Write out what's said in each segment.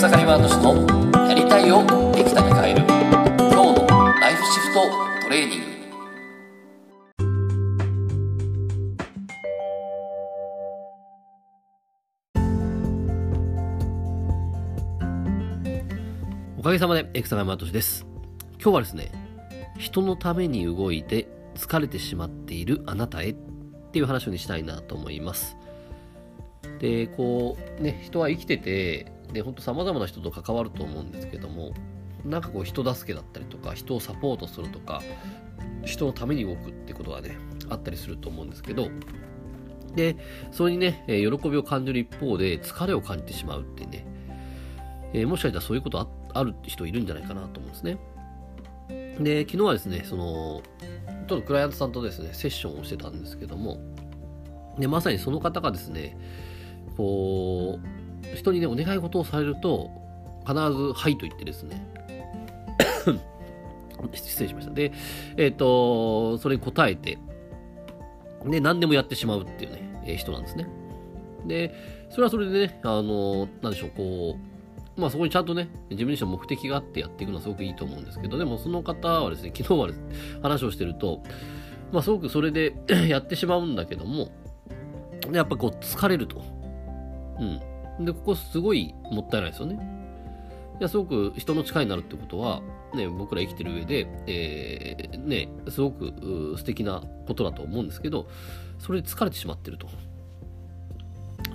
草刈ワード氏のやりたいをできたに変える今日のライフシフトトレーニングおかげさまで、エクサガイマートシです。今日はですね、人のために動いて疲れてしまっているあなたへっていう話をしたいなと思います。で、こう、ね、人は生きてて、で、ほんと様々な人と関わると思うんですけども、なんかこう人助けだったりとか、人をサポートするとか、人のために動くってことがね、あったりすると思うんですけど、で、それにね、喜びを感じる一方で疲れを感じてしまうってね、えーもしかしたらそういうことあある人いるんじゃないかなと思うんですね。で、昨日はですね、その、ちょっとクライアントさんとですね、セッションをしてたんですけども、で、まさにその方がですね、こう、人にね、お願い事をされると、必ず、はいと言ってですね、失礼しました。で、えっ、と、それに答えて、で、何でもやってしまうっていうね、え人なんですね。で、それはそれでね、あの、なんでしょう、こう、まあそこにちゃんとね、自分自身の目的があってやっていくのはすごくいいと思うんですけど、でもその方はですね、昨日は、話をしてると、まあすごくそれで やってしまうんだけども、やっぱこう疲れると。うん。で、ここすごいもったいないですよね。いや、すごく人の力になるってことは、ね、僕ら生きてる上で、えーね、すごく素敵なことだと思うんですけど、それで疲れてしまってると。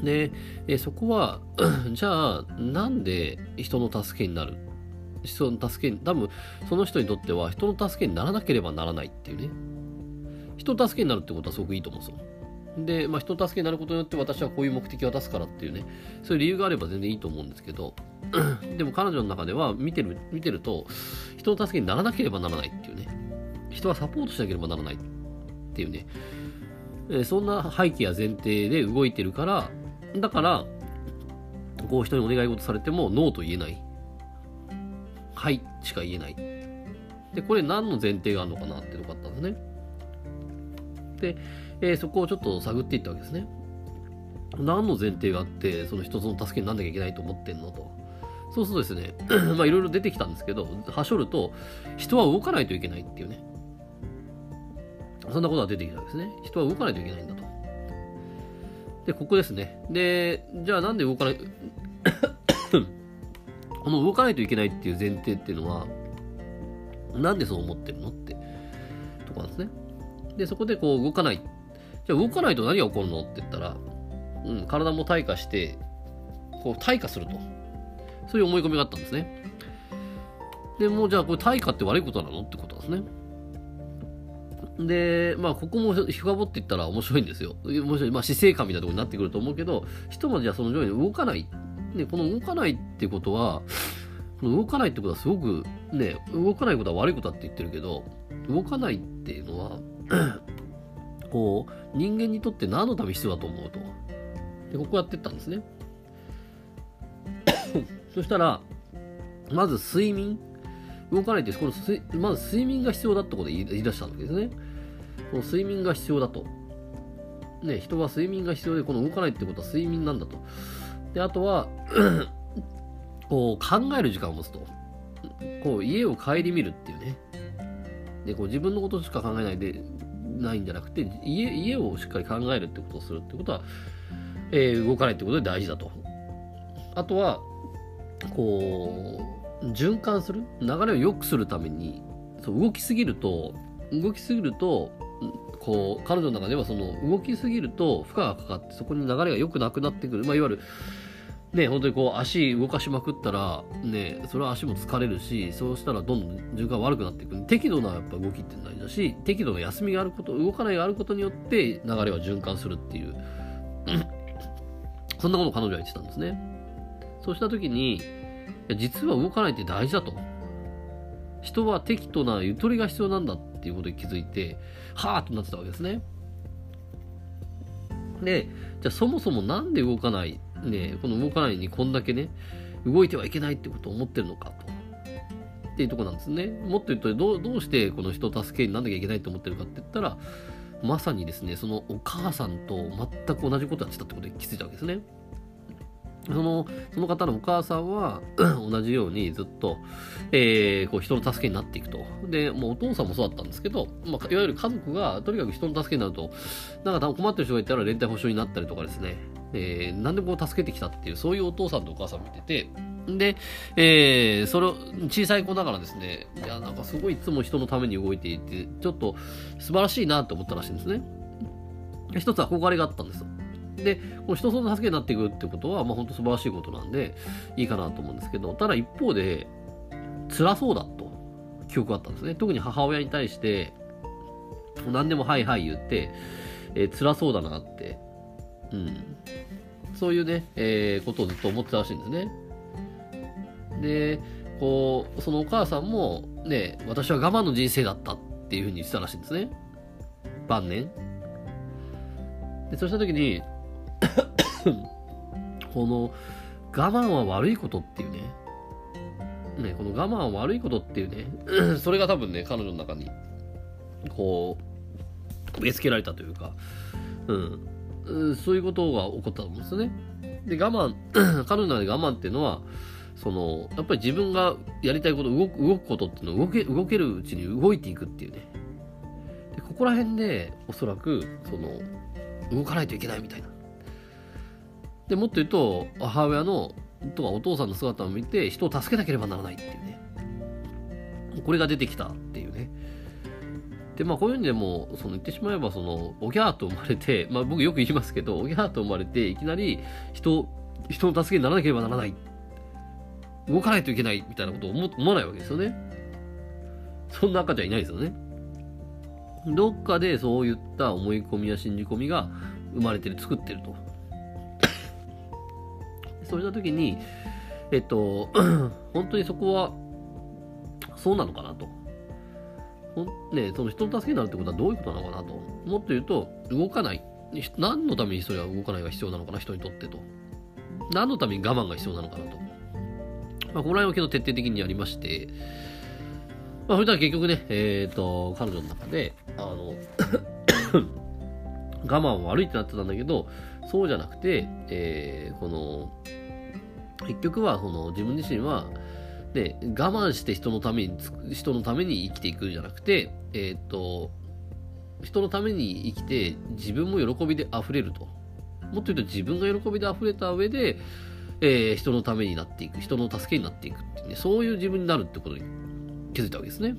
で、えーそこは、じゃあ、なんで人の助けになる？人の助けに、多分、その人にとっては人の助けにならなければならないっていうね。人の助けになるってことはすごくいいと思うんですよ。で、まあ、人の助けになることによって私はこういう目的を出すからっていうね、そういう理由があれば全然いいと思うんですけど、でも彼女の中では見てる、見てると、人の助けにならなければならないっていうね、人はサポートしなければならないっていうね、えそんな背景や前提で動いてるから、だから、こう人にお願い事されてもノーと言えない。はいしか言えない。で、これ何の前提があるのかなっていうのがあったんですね。で、えーそこをちょっと探っていったわけですね。何の前提があって、その人の助けになんなきゃいけないと思ってんのと。そうするとですね、まあいろいろ出てきたんですけど、はしょると、人は動かないといけないっていうね。そんなことが出てきたんですね。人は動かないといけないんだと。で、ここですね。で、じゃあなんで動かない、この動かないといけないっていう前提っていうのは、なんでそう思ってるのってとこなんですね。で、そこでこう動かない。じゃあ動かないと何が起こるのって言ったら、うん、体も退化して、こう退化すると。そういう思い込みがあったんですね。で、もうじゃあこれ退化って悪いことなのってことなんですね。で、まあ、ここも深掘っていったら面白いんですよ。面白い。まあ、死生観みたいなところになってくると思うけど、人もじゃあその上に動かない。ね、この動かないってことは、この動かないってことはすごく、ね、動かないことは悪いことだって言ってるけど、動かないっていうのは、こう、人間にとって何のために必要だと思うと。で、ここやってったんですね。そしたら、まず睡眠。動かないって、このまず睡眠が必要だってことを言い言い出したわけですね。この睡眠が必要だと。ね、人は睡眠が必要で、この動かないってことは睡眠なんだと。で、あとは、こう考える時間を持つと。こう家を顧みるっていうね。で、こう自分のことしか考えないで、ないんじゃなくて、家家をしっかり考えるってことをするってことは、えー動かないってことで大事だと。あとは、こう、循環する？流れを良くするために、そう動きすぎると、動きすぎると、こう、彼女の中ではその動きすぎると負荷がかかって、そこに流れが良くなくなってくる。まあ、いわゆる、ね、本当にこう足動かしまくったら、ね、それは足も疲れるし、そうしたらどんどん循環悪くなっていく。適度なやっぱ動きって大事だし、適度な休みがあること、動かないがあることによって流れは循環するっていう、そんなことを彼女は言ってたんですね。そうした時に、実は動かないって大事だと。人は適度なゆとりが必要なんだっていうことに気づいて、はーっとなってたわけですね。で、じゃあそもそもなんで動かない、ね、この動かないにこんだけね、動いてはいけないってことを思ってるのかと。っていうところなんですね。もっと言うとどう、どうしてこの人を助けになんなきゃいけないと思ってるかって言ったら、まさにですね、そのお母さんと全く同じことやってたってことに気づいたわけですね。その、その方のお母さんは 同じようにずっと、えー、こう人の助けになっていくと。で、もうお父さんもそうだったんですけど、まあ、いわゆる家族がとにかく人の助けになると、なんか困ってる人がいたら連帯保証になったりとかですね、えー、何でも助けてきたっていう、そういうお父さんとお母さん見てて、で、えー、それを、小さい子ながらですね、いや、なんかすごいいつも人のために動いていて、ちょっと素晴らしいなと思ったらしいんですね。一つ憧れがあったんですよ。で、この人その助けになっていくってことは、まあ本当素晴らしいことなんで、いいかなと思うんですけど、ただ一方で、辛そうだと、記憶があったんですね。特に母親に対して、何でもはいはい言って、えー、辛そうだなって、うん。そういうね、えー、ことをずっと思ってたらしいんですね。で、こう、そのお母さんも、ね、私は我慢の人生だったっていうふうに言ってたらしいんですね。晩年。で、そうした時に、この、我慢は悪いことっていうね、ね、この我慢は悪いことっていうね、それが多分ね、彼女の中に、こう、植え付けられたというか、うん、そういうことが起こったと思うんですよね。で、我慢、彼女の中で我慢っていうのは、その、やっぱり自分がやりたいこと、動く、動くことっていうのを動け、動けるうちに動いていくっていうね。でここら辺で、おそらく、その、動かないといけないみたいな。で、もっと言うと、母親の、とかお父さんの姿を見て、人を助けなければならないっていうね。これが出てきたっていう。で、まあ、こういう意味でも、その言ってしまえば、その、おぎゃーと生まれて、まあ、僕よく言いますけど、おぎゃーと生まれて、いきなり人、人の助けにならなければならない。動かないといけないみたいなことを思思わないわけですよね。そんな赤ちゃんいないですよね。どっかでそういった思い込みや信じ込みが生まれてる、作ってると。そうした時に、えっと、本当にそこは、そうなのかなと。ね、その人の助けになるってことはどういうことなのかなと。もっと言うと、動かない。何のためにそれは動かないが必要なのかな、人にとってと。何のために我慢が必要なのかなと。まあ、この辺は結構徹底的にやりまして、まあ、それでは結局ね、えっ、ー、と、彼女の中で、あの 我慢は悪いってなってたんだけど、そうじゃなくて、えー、この、結局は、その、自分自身は、ね、我慢して人のために、人のために生きていくんじゃなくて、えっ、と、人のために生きて、自分も喜びで溢れると。もっと言うと自分が喜びで溢れた上で、えー、人のためになっていく、人の助けになっていくっていうね、そういう自分になるってことに気づいたわけですね。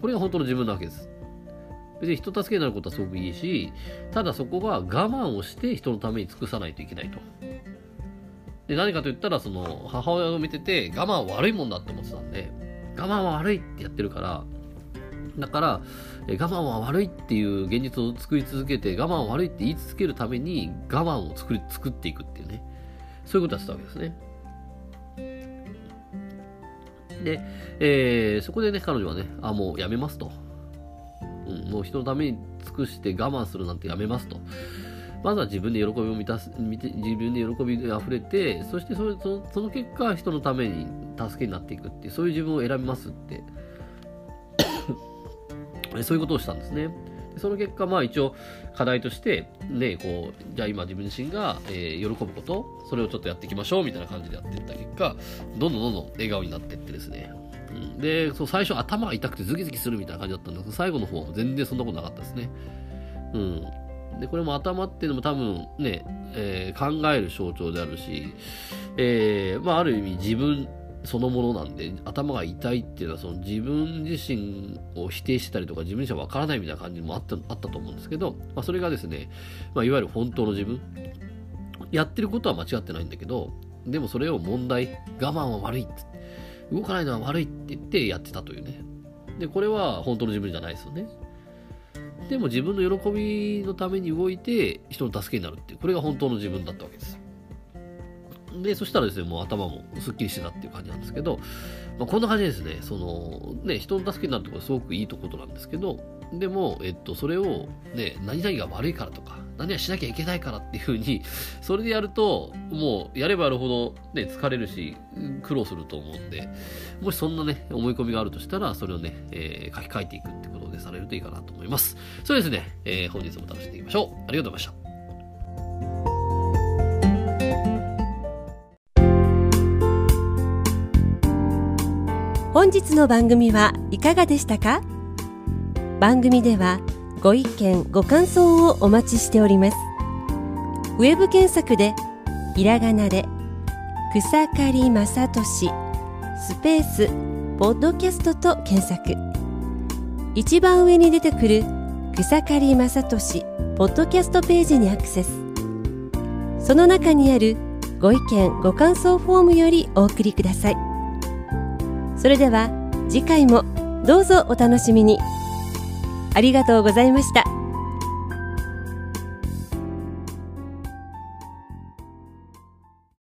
これが本当の自分なわけです。別に人助けになることはすごくいいし、ただそこは我慢をして人のために尽くさないといけないと。で、何かと言ったら、その、母親を見てて、我慢は悪いもんだって思ってたんで、我慢は悪いってやってるから、だから、我慢は悪いっていう現実を作り続けて、我慢は悪いって言い続けるために、我慢を作り、作っていくっていうね。そういうことやってたわけですね。で、えー、そこでね、彼女はね、あ、もうやめますと。うん、もう人のために尽くして我慢するなんてやめますと。まずは自分で喜びを満たす、自分で喜びで溢れて、そしてそそのその結果、人のために助けになっていくっていう、そういう自分を選びますって そういうことをしたんですね。その結果、まあ一応課題として、ね、こう、じゃあ今自分自身が、えー、喜ぶこと、それをちょっとやっていきましょうみたいな感じでやっていった結果、どんどんどんどん笑顔になっていってですね。うん、で、そう最初頭が痛くてズキズキするみたいな感じだったんですけど、最後の方は全然そんなことなかったですね。うん。で、これも頭っていうのも多分ね、えー、考える象徴であるし、えー、まあある意味自分そのものなんで、頭が痛いっていうのは、その自分自身を否定したりとか、自分自身は分からないみたいな感じもあったあったと思うんですけど、まあ、それがですね、まあ、いわゆる本当の自分。やってることは間違ってないんだけど、でもそれを問題、我慢は悪いって、動かないのは悪いって言ってやってたというね。で、これは本当の自分じゃないですよね。でも自分の喜びのために動いて人の助けになるっていう、これが本当の自分だったわけです。で、そしたらですね、もう頭もすっきりしてたっていう感じなんですけど、まあ、こんな感じですね、その、ね、人の助けになるところすごくいいところなんですけど、でも、えっと、それを、ね、何々が悪いからとか、何々しなきゃいけないからっていうふうに、それでやると、もう、やればやるほど、ね、疲れるし、苦労すると思うんで、もしそんなね、思い込みがあるとしたら、それをね、えー、書き換えていくってされるといいかなと思います。そうですね、えー、本日も楽しんでいきましょう。ありがとうございました。本日の番組はいかがでしたか？番組ではご意見ご感想をお待ちしておりますウェブ検索でひらがなで草刈正俊スペースポッドキャストと検索一番上に出てくる草刈正俊ポッドキャストページにアクセス。その中にあるご意見ご感想フォームよりお送りください。それでは次回もどうぞお楽しみに。ありがとうございました。